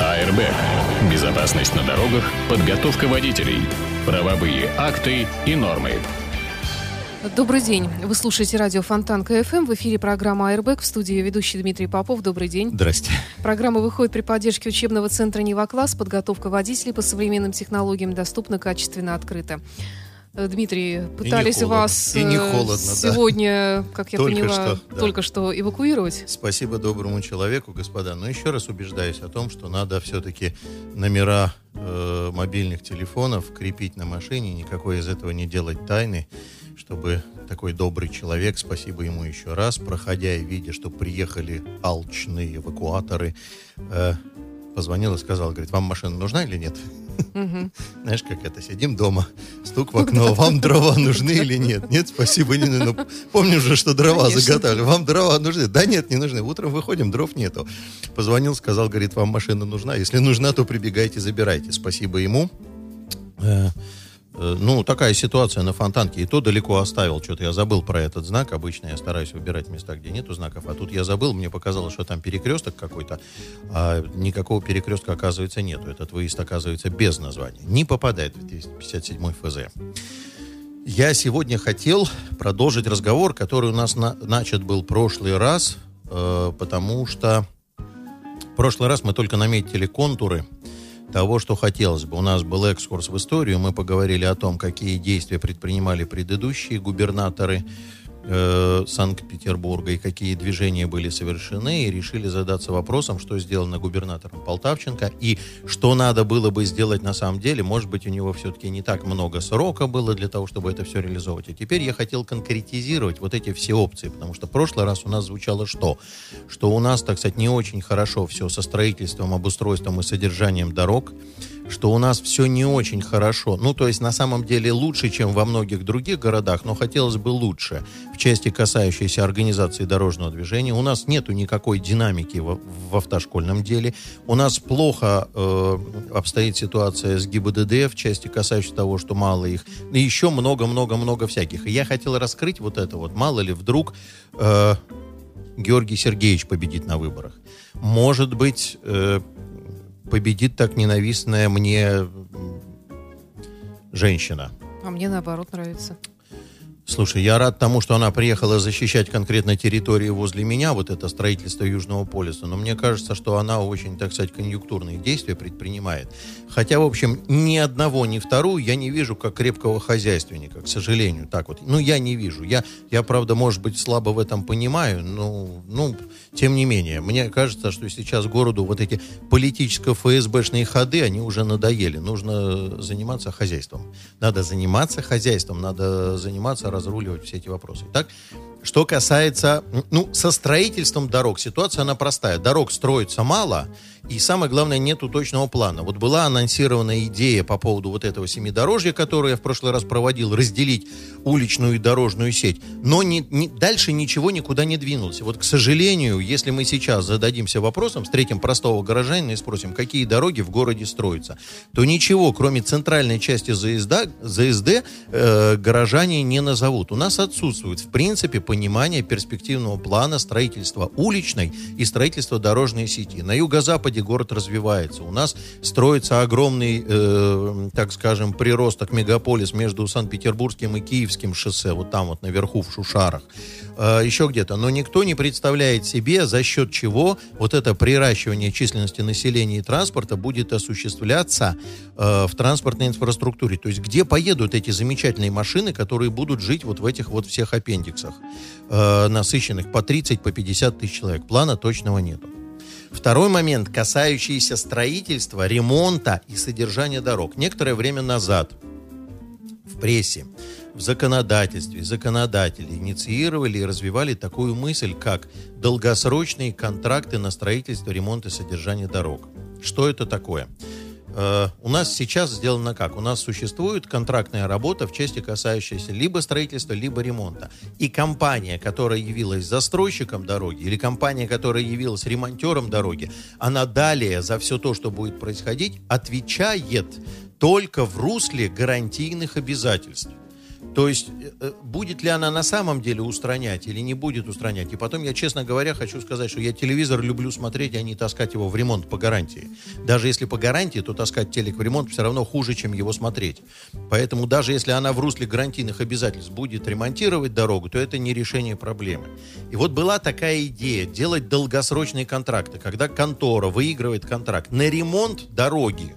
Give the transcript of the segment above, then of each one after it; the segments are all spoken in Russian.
Airbag. Безопасность на дорогах, подготовка водителей, правовые акты и нормы. Добрый день. Вы слушаете радио Фонтанка FM. В эфире программа «Airbag». В студии ведущий Дмитрий Попов. Добрый день. Здрасте. Программа выходит при поддержке учебного центра «Нева-класс». Подготовка водителей по современным технологиям доступна, качественно, открыто. Дмитрий, пытались вас и не э, холодно, сегодня, да. как я только поняла, что, да. только что эвакуировать. Спасибо доброму человеку, господа. Но еще раз убеждаюсь о том, что надо все-таки номера э, мобильных телефонов крепить на машине, никакой из этого не делать тайны, чтобы такой добрый человек, спасибо ему еще раз, проходя и видя, что приехали алчные эвакуаторы, э, позвонил и сказал, говорит, вам машина нужна или нет? Знаешь, как это, сидим дома, стук в окно, вам дрова нужны или нет? Нет, спасибо, не нужны. Ну, помним же, что дрова Конечно. заготовили. Вам дрова нужны? Да нет, не нужны. Утром выходим, дров нету. Позвонил, сказал, говорит, вам машина нужна? Если нужна, то прибегайте, забирайте. Спасибо ему. Э, ну, такая ситуация на Фонтанке. И то далеко оставил. Что-то я забыл про этот знак. Обычно я стараюсь выбирать места, где нету знаков. А тут я забыл. Мне показалось, что там перекресток какой-то. А никакого перекрестка, оказывается, нету. Этот выезд, оказывается, без названия. Не попадает в 257 ФЗ. Я сегодня хотел продолжить разговор, который у нас на, начат был прошлый раз, э, потому что в прошлый раз мы только наметили контуры того, что хотелось бы. У нас был экскурс в историю, мы поговорили о том, какие действия предпринимали предыдущие губернаторы, э, Санкт-Петербурга и какие движения были совершены, и решили задаться вопросом, что сделано губернатором Полтавченко и что надо было бы сделать на самом деле. Может быть, у него все-таки не так много срока было для того, чтобы это все реализовывать. И теперь я хотел конкретизировать вот эти все опции, потому что в прошлый раз у нас звучало что? Что у нас, так сказать, не очень хорошо все со строительством, обустройством и содержанием дорог, что у нас все не очень хорошо. Ну, то есть, на самом деле, лучше, чем во многих других городах, но хотелось бы лучше в части, касающейся организации дорожного движения. У нас нету никакой динамики в, в автошкольном деле. У нас плохо э, обстоит ситуация с ГИБДД в части, касающейся того, что мало их. И еще много-много-много всяких. И я хотел раскрыть вот это вот. Мало ли вдруг э, Георгий Сергеевич победит на выборах. Может быть, э, победит так ненавистная мне женщина. А мне наоборот нравится. Слушай, я рад тому, что она приехала защищать конкретно территории возле меня, вот это строительство Южного полюса, но мне кажется, что она очень, так сказать, конъюнктурные действия предпринимает. Хотя, в общем, ни одного, ни вторую я не вижу как крепкого хозяйственника, к сожалению, так вот. Ну, я не вижу. Я, я правда, может быть, слабо в этом понимаю, но, ну, тем не менее, мне кажется, что сейчас городу вот эти политическо-ФСБшные ходы, они уже надоели. Нужно заниматься хозяйством. Надо заниматься хозяйством, надо заниматься разруливать все эти вопросы. Так, что касается, ну, со строительством дорог, ситуация она простая. Дорог строится мало, и самое главное, нету точного плана. Вот была анонсирована идея по поводу вот этого семидорожья, которое я в прошлый раз проводил, разделить уличную и дорожную сеть. Но не, не, дальше ничего никуда не двинулось. Вот, к сожалению, если мы сейчас зададимся вопросом, встретим простого горожанина и спросим, какие дороги в городе строятся, то ничего, кроме центральной части ЗСД, ЗСД э, горожане не назовут. У нас отсутствует, в принципе, понимание перспективного плана строительства уличной и строительства дорожной сети. На юго-западе город развивается. У нас строится огромный, э, так скажем, приросток мегаполис между Санкт-Петербургским и Киевским шоссе, вот там вот наверху в Шушарах, э, еще где-то. Но никто не представляет себе, за счет чего вот это приращивание численности населения и транспорта будет осуществляться э, в транспортной инфраструктуре. То есть где поедут эти замечательные машины, которые будут жить вот в этих вот всех аппендиксах, э, насыщенных по 30, по 50 тысяч человек. Плана точного нету. Второй момент, касающийся строительства, ремонта и содержания дорог. Некоторое время назад прессе, в законодательстве законодатели инициировали и развивали такую мысль, как долгосрочные контракты на строительство, ремонт и содержание дорог. Что это такое? Э, у нас сейчас сделано как? У нас существует контрактная работа в части, касающейся либо строительства, либо ремонта. И компания, которая явилась застройщиком дороги, или компания, которая явилась ремонтером дороги, она далее за все то, что будет происходить, отвечает только в русле гарантийных обязательств. То есть, э, э, будет ли она на самом деле устранять или не будет устранять. И потом, я, честно говоря, хочу сказать, что я телевизор люблю смотреть, а не таскать его в ремонт по гарантии. Даже если по гарантии, то таскать телек в ремонт все равно хуже, чем его смотреть. Поэтому даже если она в русле гарантийных обязательств будет ремонтировать дорогу, то это не решение проблемы. И вот была такая идея делать долгосрочные контракты, когда контора выигрывает контракт на ремонт дороги,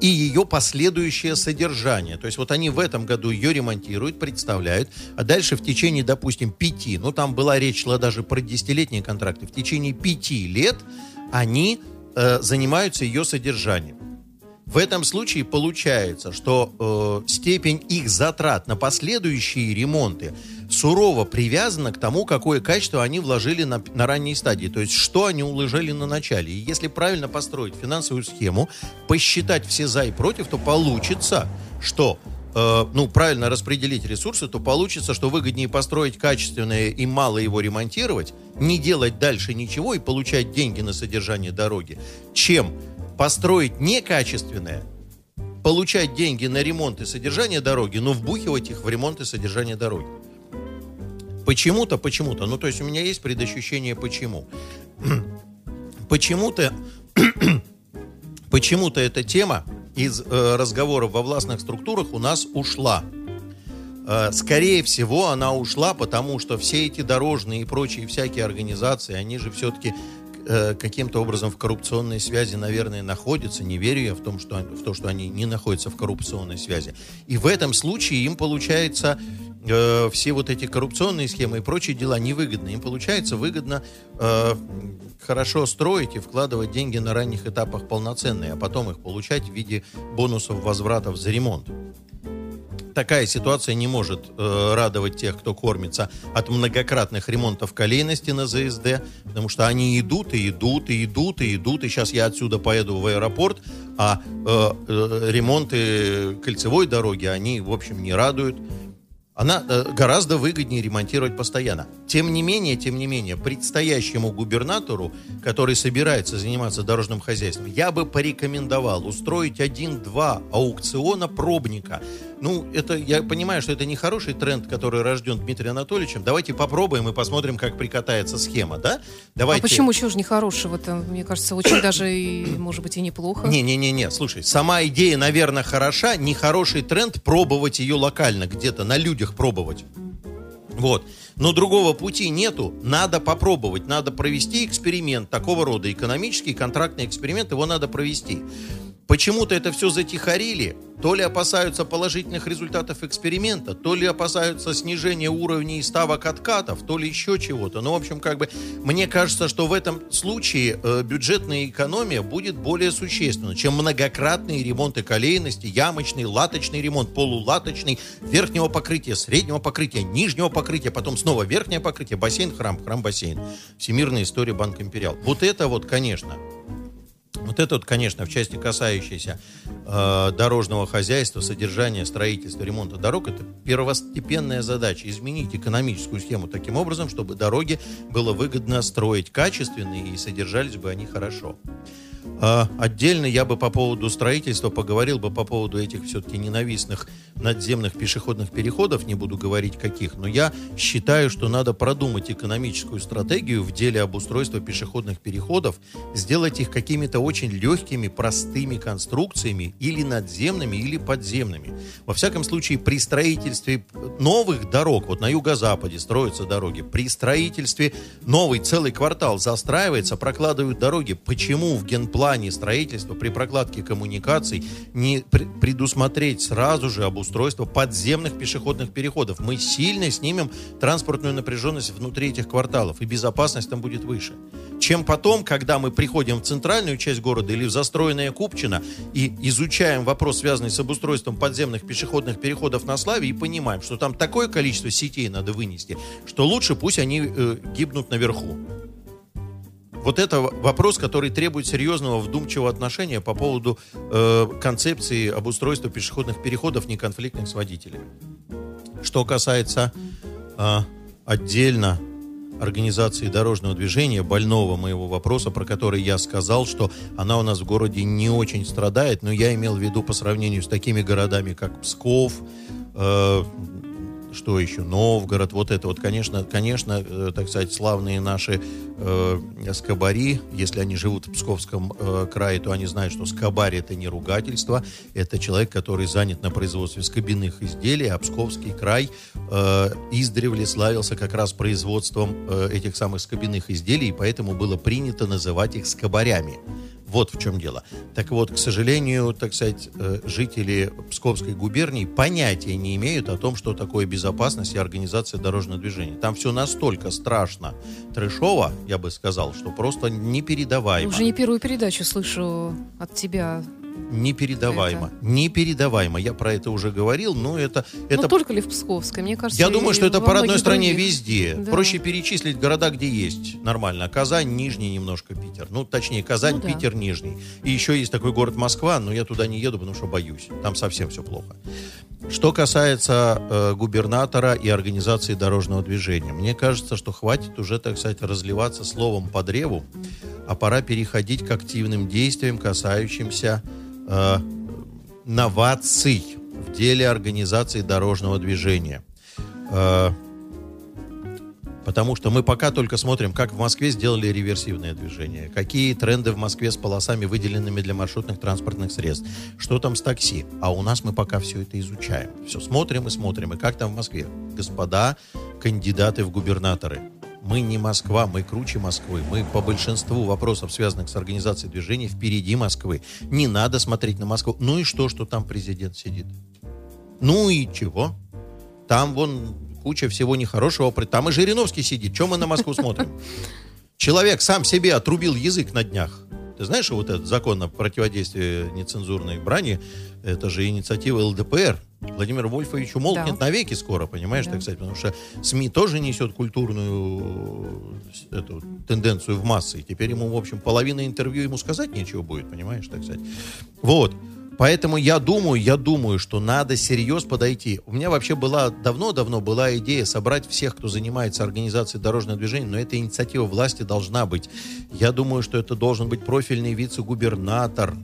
и ее последующее содержание. То есть вот они в этом году ее ремонтируют, представляют, а дальше в течение, допустим, пяти, ну там была речь шла даже про десятилетние контракты, в течение пяти лет они э, занимаются ее содержанием. В этом случае получается, что э, степень их затрат на последующие ремонты сурово привязана к тому, какое качество они вложили на, на ранней стадии. То есть, что они уложили на начале. И если правильно построить финансовую схему, посчитать все за и против, то получится, что э, ну, правильно распределить ресурсы, то получится, что выгоднее построить качественное и мало его ремонтировать, не делать дальше ничего и получать деньги на содержание дороги, чем построить некачественное, получать деньги на ремонт и содержание дороги, но вбухивать их в ремонт и содержание дороги. Почему-то, почему-то. Ну, то есть у меня есть предощущение почему. Почему-то, почему-то эта тема из э, разговоров во властных структурах у нас ушла. Э, скорее всего, она ушла, потому что все эти дорожные и прочие всякие организации, они же все-таки э, каким-то образом в коррупционной связи, наверное, находятся. Не верю я в, том, что, в то, что они не находятся в коррупционной связи. И в этом случае им получается э, все вот эти коррупционные схемы и прочие дела невыгодны. Им получается выгодно э, хорошо строить и вкладывать деньги на ранних этапах полноценные, а потом их получать в виде бонусов возвратов за ремонт такая ситуация не может э, радовать тех, кто кормится от многократных ремонтов колейности на ЗСД, потому что они идут и идут и идут и идут, и сейчас я отсюда поеду в аэропорт, а э, э, ремонты кольцевой дороги, они, в общем, не радуют она э, гораздо выгоднее ремонтировать постоянно. Тем не менее, тем не менее, предстоящему губернатору, который собирается заниматься дорожным хозяйством, я бы порекомендовал устроить один-два аукциона пробника. Ну, это, я понимаю, что это не хороший тренд, который рожден Дмитрием Анатольевичем. Давайте попробуем и посмотрим, как прикатается схема, да? Давайте... А почему чего же не хорошего? Это, мне кажется, очень даже, и, может быть, и неплохо. Не-не-не, слушай, сама идея, наверное, хороша. Нехороший тренд пробовать ее локально, где-то на людях людях пробовать. Вот. Но другого пути нету. Надо попробовать. Надо провести эксперимент такого рода. Экономический, контрактный эксперимент. Его надо провести. Почему-то это все затихарили. То ли опасаются положительных результатов эксперимента, то ли опасаются снижения уровней ставок откатов, то ли еще чего-то. Ну, в общем, как бы, мне кажется, что в этом случае э, бюджетная экономия будет более существенна, чем многократные ремонты колейности, ямочный, латочный ремонт, полулаточный, верхнего покрытия, среднего покрытия, нижнего покрытия, потом снова верхнее покрытие, бассейн, храм, храм-бассейн. Всемирная история Банк Империал. Вот это вот, конечно, вот это вот, конечно, в части касающейся э, дорожного хозяйства, содержания, строительства, ремонта дорог, это первостепенная задача. Изменить экономическую схему таким образом, чтобы дороги было выгодно строить качественные и содержались бы они хорошо. А, отдельно я бы по поводу строительства поговорил бы по поводу этих все-таки ненавистных надземных пешеходных переходов, не буду говорить каких, но я считаю, что надо продумать экономическую стратегию в деле обустройства пешеходных переходов, сделать их какими-то очень легкими, простыми конструкциями или надземными, или подземными. Во всяком случае, при строительстве новых дорог, вот на юго-западе строятся дороги, при строительстве новый целый квартал застраивается, прокладывают дороги. Почему в ген плане строительства при прокладке коммуникаций не предусмотреть сразу же обустройство подземных пешеходных переходов. Мы сильно снимем транспортную напряженность внутри этих кварталов, и безопасность там будет выше. Чем потом, когда мы приходим в центральную часть города или в застроенное Купчино и изучаем вопрос, связанный с обустройством подземных пешеходных переходов на Славе, и понимаем, что там такое количество сетей надо вынести, что лучше пусть они э, гибнут наверху вот это вопрос, который требует серьезного вдумчивого отношения по поводу э, концепции обустройства пешеходных переходов, неконфликтных с водителями. Что касается э, отдельно организации дорожного движения, больного моего вопроса, про который я сказал, что она у нас в городе не очень страдает, но я имел в виду по сравнению с такими городами, как Псков, э, что еще, Новгород, вот это вот, конечно, конечно, э, так сказать, славные наши э, скобари, если они живут в Псковском э, крае, то они знают, что скобарь это не ругательство, это человек, который занят на производстве скобяных изделий, а Псковский край э, издревле славился как раз производством э, этих самых скобяных изделий, и поэтому было принято называть их скобарями. Вот в чем дело. Так вот, к сожалению, так сказать, э, жители Псковской губернии понятия не имеют о том, что такое безопасность и организация дорожного движения. Там все настолько страшно, трешово, я бы сказал, что просто непередаваемо. Уже не первую передачу слышу от тебя Непередаваемо. Это... Непередаваемо. Я про это уже говорил, но это... это... Ну, только ли в Псковской? Мне кажется, Я думаю, что это по родной стране других. везде. Да. Проще перечислить города, где есть нормально. Казань, Нижний немножко, Питер. Ну, точнее, Казань, ну, Питер, да. Нижний. И еще есть такой город Москва, но я туда не еду, потому что боюсь. Там совсем все плохо. Что касается э, губернатора и организации дорожного движения, мне кажется, что хватит уже, так сказать, разливаться словом по древу, а пора переходить к активным действиям, касающимся э, новаций в деле организации дорожного движения. Э, потому что мы пока только смотрим, как в Москве сделали реверсивное движение, какие тренды в Москве с полосами, выделенными для маршрутных транспортных средств, что там с такси. А у нас мы пока все это изучаем. Все смотрим и смотрим. И как там в Москве? Господа кандидаты в губернаторы, мы не Москва, мы круче Москвы. Мы по большинству вопросов, связанных с организацией движения, впереди Москвы. Не надо смотреть на Москву. Ну и что, что там президент сидит? Ну и чего? Там вон куча всего нехорошего. Там и Жириновский сидит. Чем мы на Москву смотрим? Человек сам себе отрубил язык на днях. Знаешь, вот этот закон о противодействии нецензурной брани, это же инициатива ЛДПР. Владимир Вольфович умолкнет да. навеки скоро, понимаешь, да. так сказать, потому что СМИ тоже несет культурную эту тенденцию в массы. И теперь ему, в общем, половина интервью ему сказать нечего будет, понимаешь, так сказать. Вот. Поэтому я думаю, я думаю, что надо серьезно подойти. У меня вообще была давно-давно была идея собрать всех, кто занимается организацией дорожного движения, но эта инициатива власти должна быть. Я думаю, что это должен быть профильный вице-губернатор,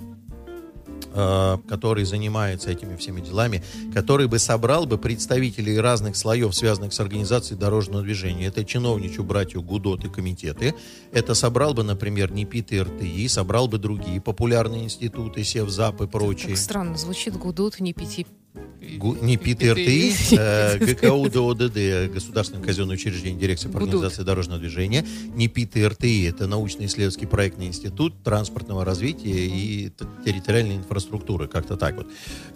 который занимается этими всеми делами, который бы собрал бы представителей разных слоев, связанных с организацией дорожного движения. Это чиновничью братью Гудот и комитеты. Это собрал бы, например, НИПИТ и РТИ, собрал бы другие популярные институты, Севзап и прочие. Так странно звучит Гудот, НИПИТ не ПИТРТИ, э, ГКУ ДОДД, Государственное казенное учреждение Дирекции по организации дорожного движения, не ПИТРТИ, это научно-исследовательский проектный институт транспортного развития и территориальной инфраструктуры, как-то так вот.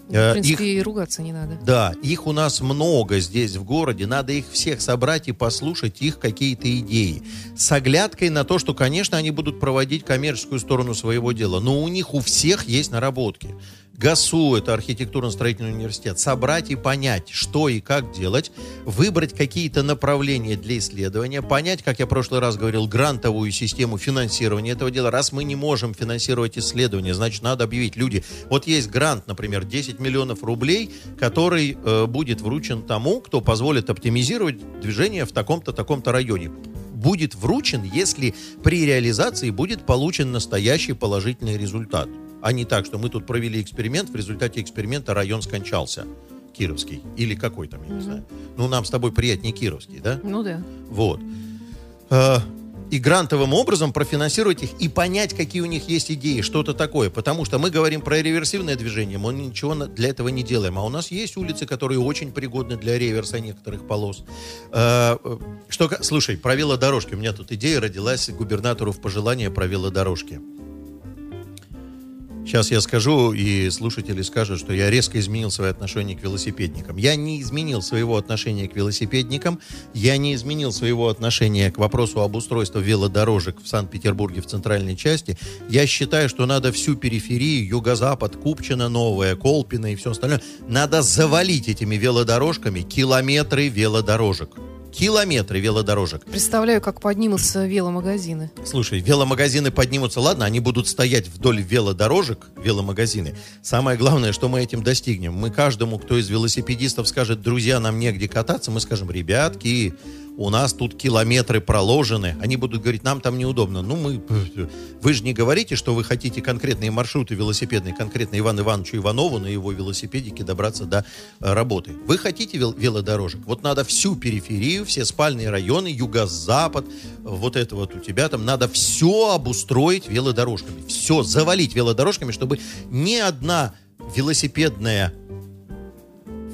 В э, принципе, их, и ругаться не надо. Да, их у нас много здесь в городе, надо их всех собрать и послушать их какие-то идеи. С оглядкой на то, что, конечно, они будут проводить коммерческую сторону своего дела, но у них у всех есть наработки. ГАСУ, это архитектурно-строительный университет, собрать и понять, что и как делать, выбрать какие-то направления для исследования, понять, как я в прошлый раз говорил, грантовую систему финансирования этого дела. Раз мы не можем финансировать исследования, значит, надо объявить люди. Вот есть грант, например, 10 миллионов рублей, который э, будет вручен тому, кто позволит оптимизировать движение в таком-то, таком-то районе будет вручен, если при реализации будет получен настоящий положительный результат а не так, что мы тут провели эксперимент, в результате эксперимента район скончался. Кировский. Или какой там, я не mm-hmm. знаю. Ну, нам с тобой приятнее Кировский, да? Ну да. Вот. А, и грантовым образом профинансировать их и понять, какие у них есть идеи, что-то такое. Потому что мы говорим про реверсивное движение, мы ничего для этого не делаем. А у нас есть улицы, которые очень пригодны для реверса некоторых полос. А, что, слушай, про велодорожки. У меня тут идея родилась губернатору в пожелание про велодорожки. Сейчас я скажу, и слушатели скажут, что я резко изменил свое отношение к велосипедникам. Я не изменил своего отношения к велосипедникам, я не изменил своего отношения к вопросу об устройстве велодорожек в Санкт-Петербурге в центральной части. Я считаю, что надо всю периферию, юго-запад, Купчино, Новая, Колпино и все остальное, надо завалить этими велодорожками километры велодорожек километры велодорожек. Представляю, как поднимутся веломагазины. Слушай, веломагазины поднимутся, ладно, они будут стоять вдоль велодорожек, веломагазины. Самое главное, что мы этим достигнем. Мы каждому, кто из велосипедистов скажет, друзья, нам негде кататься, мы скажем, ребятки, у нас тут километры проложены. Они будут говорить, нам там неудобно. Ну, мы... Вы же не говорите, что вы хотите конкретные маршруты велосипедные, конкретно Ивану Ивановичу Иванову на его велосипедике добраться до э, работы. Вы хотите вел велодорожек? Вот надо всю периферию, все спальные районы, юго-запад, вот это вот у тебя там, надо все обустроить велодорожками. Все, завалить велодорожками, чтобы ни одна велосипедная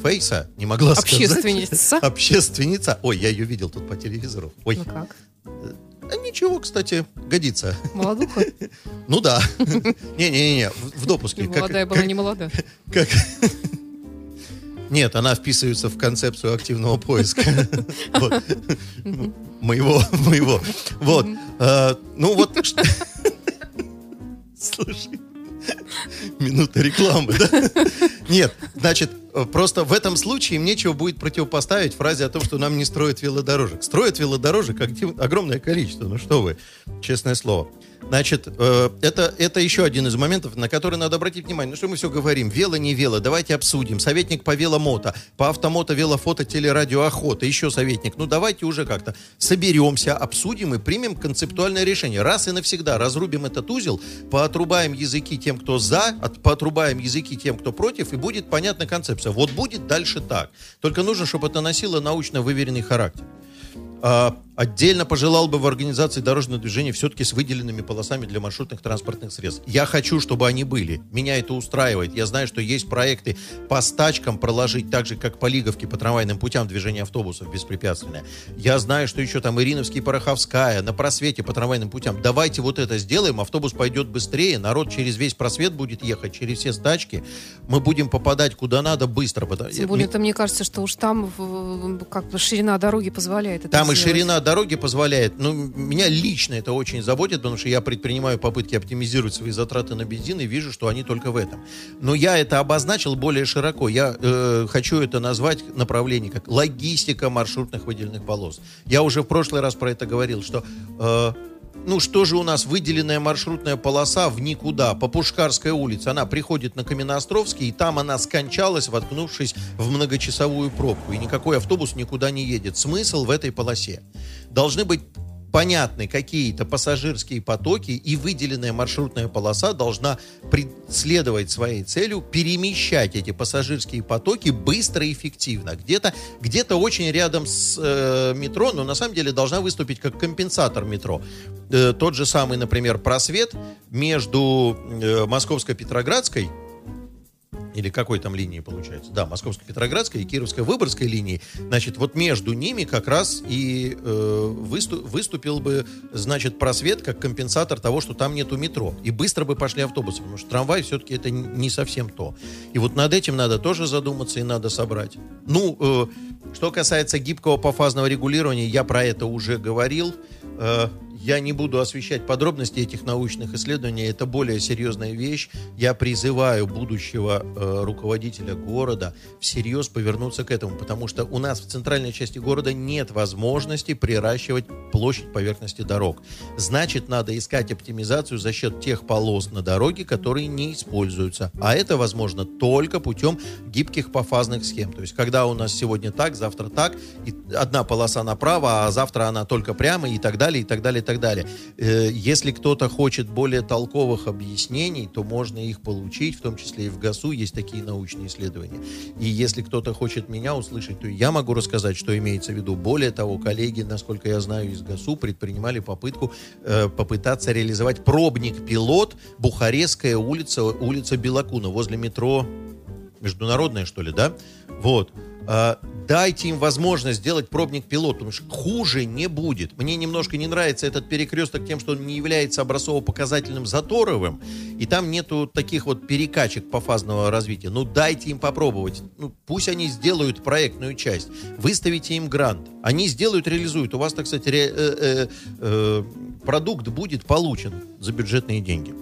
Фейса не могла Общественница. сказать. Общественница. Ой, я ее видел тут по телевизору. Ой. Ну как? А ничего, кстати, годится. Молодуха? Ну да. Не-не-не, в допуске. Молодая была не молода. Как? Нет, она вписывается в концепцию активного поиска. Моего, моего. Вот. А, ну вот. Слушай. Минута рекламы, да? Нет, значит, просто в этом случае им нечего будет противопоставить фразе о том, что нам не строят велодорожек. Строят велодорожек огромное количество, ну что вы, честное слово. Значит, э, это, это еще один из моментов, на который надо обратить внимание. Ну что мы все говорим? Вело, не вело, давайте обсудим. Советник по веломото, по автомото, велофото, телерадио, охота, еще советник. Ну давайте уже как-то соберемся, обсудим и примем концептуальное решение. Раз и навсегда разрубим этот узел, поотрубаем языки тем, кто за, от, поотрубаем языки тем, кто против, и будет понятна концепция. Вот будет дальше так. Только нужно, чтобы это носило научно выверенный характер. Отдельно пожелал бы в организации дорожного движения все-таки с выделенными полосами для маршрутных транспортных средств. Я хочу, чтобы они были. Меня это устраивает. Я знаю, что есть проекты по стачкам проложить так же, как по Лиговке, по трамвайным путям движения автобусов беспрепятственное. Я знаю, что еще там Ириновский, Пороховская, на просвете по трамвайным путям. Давайте вот это сделаем, автобус пойдет быстрее, народ через весь просвет будет ехать, через все стачки. Мы будем попадать куда надо быстро. Тем более, это мне кажется, что уж там как бы ширина дороги позволяет это Там сделать. и ширина дороги позволяет. Ну, меня лично это очень заботит, потому что я предпринимаю попытки оптимизировать свои затраты на бензин и вижу, что они только в этом. Но я это обозначил более широко. Я э, хочу это назвать направление как логистика маршрутных выделенных полос. Я уже в прошлый раз про это говорил, что э, ну что же у нас выделенная маршрутная полоса в никуда, по Пушкарской улице. Она приходит на Каменноостровский, и там она скончалась, воткнувшись в многочасовую пробку. И никакой автобус никуда не едет. Смысл в этой полосе. Должны быть понятны какие-то пассажирские потоки, и выделенная маршрутная полоса должна преследовать своей целью перемещать эти пассажирские потоки быстро и эффективно. Где-то где очень рядом с э, метро, но на самом деле должна выступить как компенсатор метро. Э, тот же самый, например, просвет между э, Московско-Петроградской или какой там линии получается? Да, Московско-Петроградской и Кировско-Выборгской линии. Значит, вот между ними как раз и э, выступ, выступил бы, значит, просвет как компенсатор того, что там нету метро. И быстро бы пошли автобусы, потому что трамвай все-таки это не совсем то. И вот над этим надо тоже задуматься и надо собрать. Ну, э, что касается гибкого пофазного регулирования, я про это уже говорил. Э, я не буду освещать подробности этих научных исследований, это более серьезная вещь. Я призываю будущего э, руководителя города всерьез повернуться к этому, потому что у нас в центральной части города нет возможности приращивать площадь поверхности дорог. Значит, надо искать оптимизацию за счет тех полос на дороге, которые не используются. А это возможно только путем гибких пофазных схем. То есть, когда у нас сегодня так, завтра так, и одна полоса направо, а завтра она только прямо и так далее, и так далее, так далее. Э, если кто-то хочет более толковых объяснений, то можно их получить, в том числе и в ГАСУ есть такие научные исследования. И если кто-то хочет меня услышать, то я могу рассказать, что имеется в виду. Более того, коллеги, насколько я знаю, из ГАСУ предпринимали попытку э, попытаться реализовать пробник-пилот Бухарестская улица, улица Белакуна, возле метро Международная, что ли, да? Вот. А, дайте им возможность сделать пробник пилот, потому что хуже не будет. Мне немножко не нравится этот перекресток тем, что он не является образцово-показательным заторовым, и там нету таких вот перекачек по фазного развития. Ну, дайте им попробовать. Ну, пусть они сделают проектную часть. Выставите им грант. Они сделают, реализуют. У вас, так сказать, ре, э, э, э, продукт будет получен за бюджетные деньги.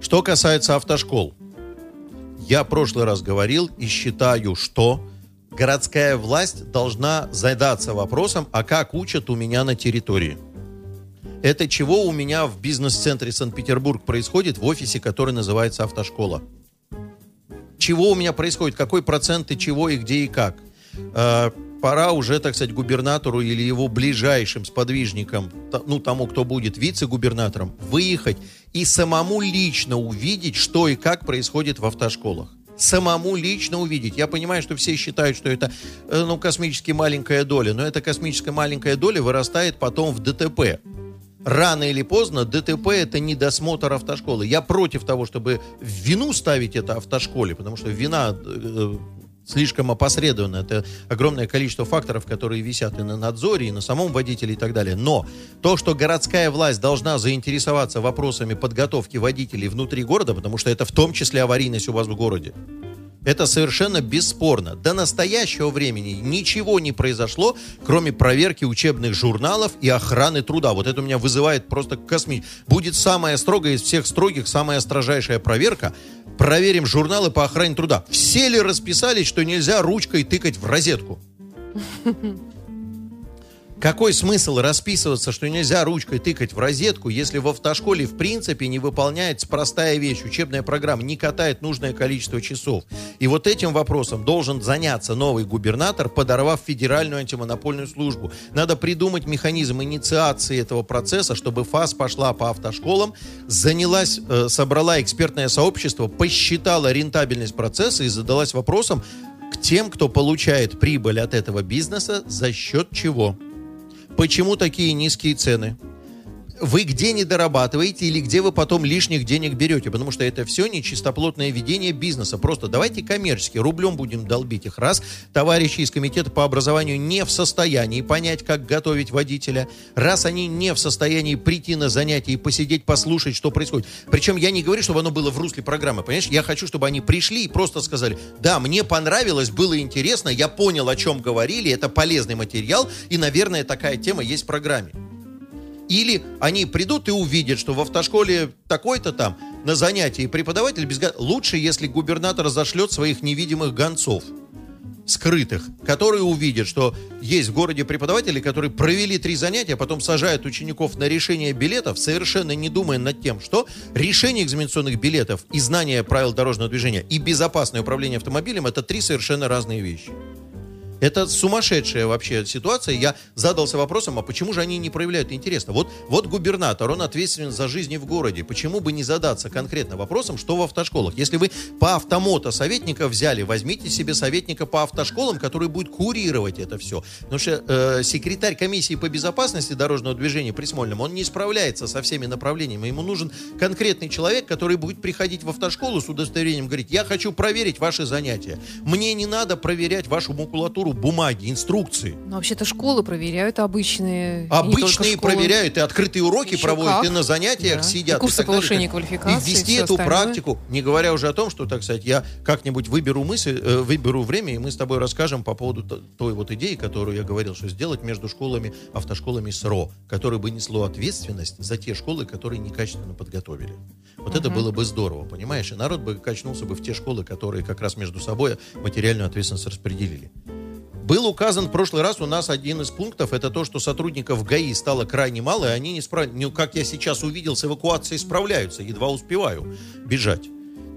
Что касается автошкол. Я в прошлый раз говорил и считаю, что городская власть должна задаться вопросом, а как учат у меня на территории. Это чего у меня в бизнес-центре Санкт-Петербург происходит в офисе, который называется автошкола. Чего у меня происходит, какой процент и чего и где и как. Пора уже, так сказать, губернатору или его ближайшим сподвижникам, ну, тому, кто будет вице-губернатором, выехать и самому лично увидеть, что и как происходит в автошколах самому лично увидеть. Я понимаю, что все считают, что это, э, ну, космически маленькая доля, но эта космическая маленькая доля вырастает потом в ДТП. Рано или поздно ДТП это не досмотр автошколы. Я против того, чтобы вину ставить это автошколе, потому что вина э, слишком опосредованно. Это огромное количество факторов, которые висят и на надзоре, и на самом водителе и так далее. Но то, что городская власть должна заинтересоваться вопросами подготовки водителей внутри города, потому что это в том числе аварийность у вас в городе, это совершенно бесспорно. До настоящего времени ничего не произошло, кроме проверки учебных журналов и охраны труда. Вот это у меня вызывает просто косми. Будет самая строгая из всех строгих, самая строжайшая проверка. Проверим журналы по охране труда. Все ли расписались, что нельзя ручкой тыкать в розетку? Какой смысл расписываться, что нельзя ручкой тыкать в розетку, если в автошколе в принципе не выполняется простая вещь, учебная программа не катает нужное количество часов. И вот этим вопросом должен заняться новый губернатор, подорвав федеральную антимонопольную службу. Надо придумать механизм инициации этого процесса, чтобы ФАС пошла по автошколам, занялась, э, собрала экспертное сообщество, посчитала рентабельность процесса и задалась вопросом к тем, кто получает прибыль от этого бизнеса, за счет чего. Почему такие низкие цены? Вы где не дорабатываете или где вы потом лишних денег берете? Потому что это все не чистоплотное ведение бизнеса. Просто давайте коммерчески, рублем будем долбить их. Раз, товарищи из комитета по образованию не в состоянии понять, как готовить водителя. Раз они не в состоянии прийти на занятия и посидеть, послушать, что происходит. Причем я не говорю, чтобы оно было в русле программы. Понимаешь, я хочу, чтобы они пришли и просто сказали, да, мне понравилось, было интересно, я понял, о чем говорили, это полезный материал, и, наверное, такая тема есть в программе. Или они придут и увидят, что в автошколе такой-то там на занятии преподаватель без... Лучше, если губернатор зашлет своих невидимых гонцов скрытых, которые увидят, что есть в городе преподаватели, которые провели три занятия, а потом сажают учеников на решение билетов, совершенно не думая над тем, что решение экзаменационных билетов и знание правил дорожного движения и безопасное управление автомобилем – это три совершенно разные вещи. Это сумасшедшая вообще ситуация. Я задался вопросом, а почему же они не проявляют интереса? Вот, вот губернатор, он ответственен за жизни в городе. Почему бы не задаться конкретно вопросом, что в автошколах? Если вы по автомото советника взяли, возьмите себе советника по автошколам, который будет курировать это все. Потому что э, секретарь комиссии по безопасности дорожного движения при Смольном, он не справляется со всеми направлениями. Ему нужен конкретный человек, который будет приходить в автошколу с удостоверением, говорить, я хочу проверить ваши занятия. Мне не надо проверять вашу макулатуру процедуру бумаги, инструкции. Ну, вообще-то школы проверяют обычные. Обычные проверяют, и открытые уроки Еще проводят, как. и на занятиях да. сидят. И курсы и повышения далее. квалификации. И ввести эту остальное. практику, не говоря уже о том, что, так сказать, я как-нибудь выберу мысль, э, выберу время, и мы с тобой расскажем по поводу той вот идеи, которую я говорил, что сделать между школами, автошколами СРО, которое бы несло ответственность за те школы, которые некачественно подготовили. Вот uh-huh. это было бы здорово, понимаешь? И народ бы качнулся бы в те школы, которые как раз между собой материальную ответственность распределили. Был указан в прошлый раз у нас один из пунктов, это то, что сотрудников ГАИ стало крайне мало, и они, не справ... ну, как я сейчас увидел, с эвакуацией справляются, едва успеваю бежать.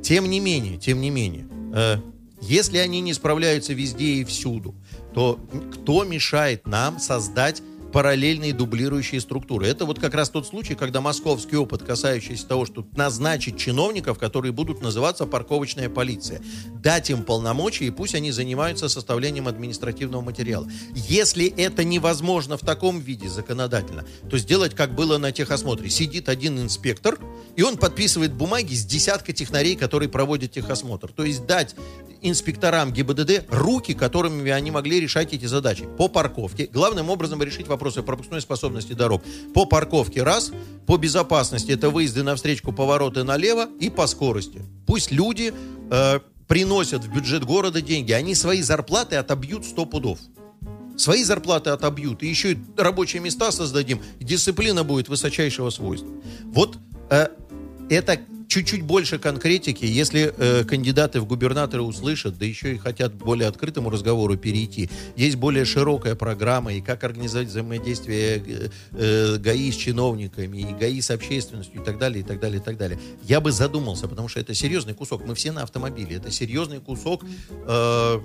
Тем не менее, тем не менее, э, если они не справляются везде и всюду, то кто мешает нам создать параллельные дублирующие структуры. Это вот как раз тот случай, когда московский опыт, касающийся того, что назначить чиновников, которые будут называться парковочная полиция, дать им полномочия, и пусть они занимаются составлением административного материала. Если это невозможно в таком виде законодательно, то сделать, как было на техосмотре. Сидит один инспектор, и он подписывает бумаги с десятка технарей, которые проводят техосмотр. То есть дать инспекторам ГИБДД руки, которыми они могли решать эти задачи. По парковке. Главным образом решить вопросы пропускной способности дорог. По парковке раз, по безопасности это выезды на встречку, повороты налево и по скорости. Пусть люди э, приносят в бюджет города деньги, они свои зарплаты отобьют 100 пудов. Свои зарплаты отобьют, и еще и рабочие места создадим, дисциплина будет высочайшего свойства. Вот э, это чуть-чуть больше конкретики, если э, кандидаты в губернаторы услышат, да еще и хотят более открытому разговору перейти, есть более широкая программа, и как организовать взаимодействие э, э, ГАИ с чиновниками, и ГАИ с общественностью, и так далее, и так далее, и так далее. Я бы задумался, потому что это серьезный кусок. Мы все на автомобиле. Это серьезный кусок э,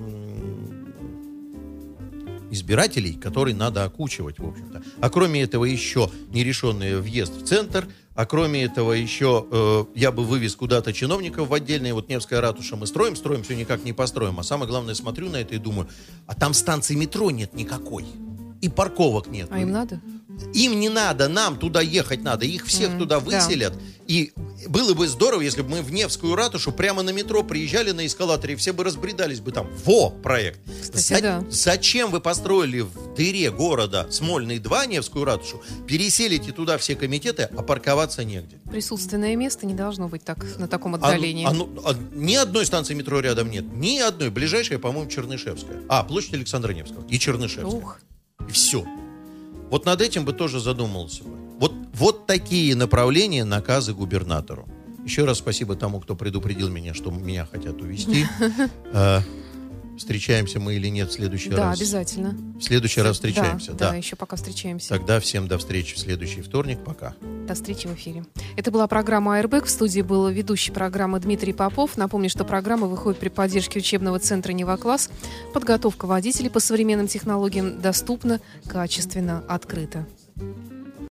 избирателей, который надо окучивать, в общем-то. А кроме этого еще нерешенный въезд в центр, а кроме этого еще э, я бы вывез куда-то чиновников в отдельные. Вот Невская ратуша мы строим, строим, все никак не построим. А самое главное, смотрю на это и думаю, а там станции метро нет никакой. И парковок нет. А им надо? Им не надо, нам туда ехать надо. Их всех mm, туда выселят. Да. И было бы здорово, если бы мы в Невскую ратушу прямо на метро приезжали на эскалаторе, и все бы разбредались бы там. Во, проект. Кстати, За- да. Зачем вы построили в дыре города Смольный 2 Невскую ратушу, переселите туда все комитеты, а парковаться негде? Присутственное место не должно быть так на таком отдалении. А, а, а, ни одной станции метро рядом нет. Ни одной. Ближайшая, по-моему, Чернышевская. А, площадь Александра Невского. И Чернышевская. Ух. И все. Вот над этим бы тоже задумался бы. Вот, вот такие направления наказы губернатору. Еще раз спасибо тому, кто предупредил меня, что меня хотят увезти. Встречаемся мы или нет в следующий да, раз? Да, обязательно. В следующий раз встречаемся, да, да. Да, еще пока встречаемся. Тогда всем до встречи в следующий вторник. Пока. До встречи в эфире. Это была программа «Аэрбэк». В студии был ведущий программы Дмитрий Попов. Напомню, что программа выходит при поддержке учебного центра «Нева-класс». Подготовка водителей по современным технологиям доступна, качественно, открыта.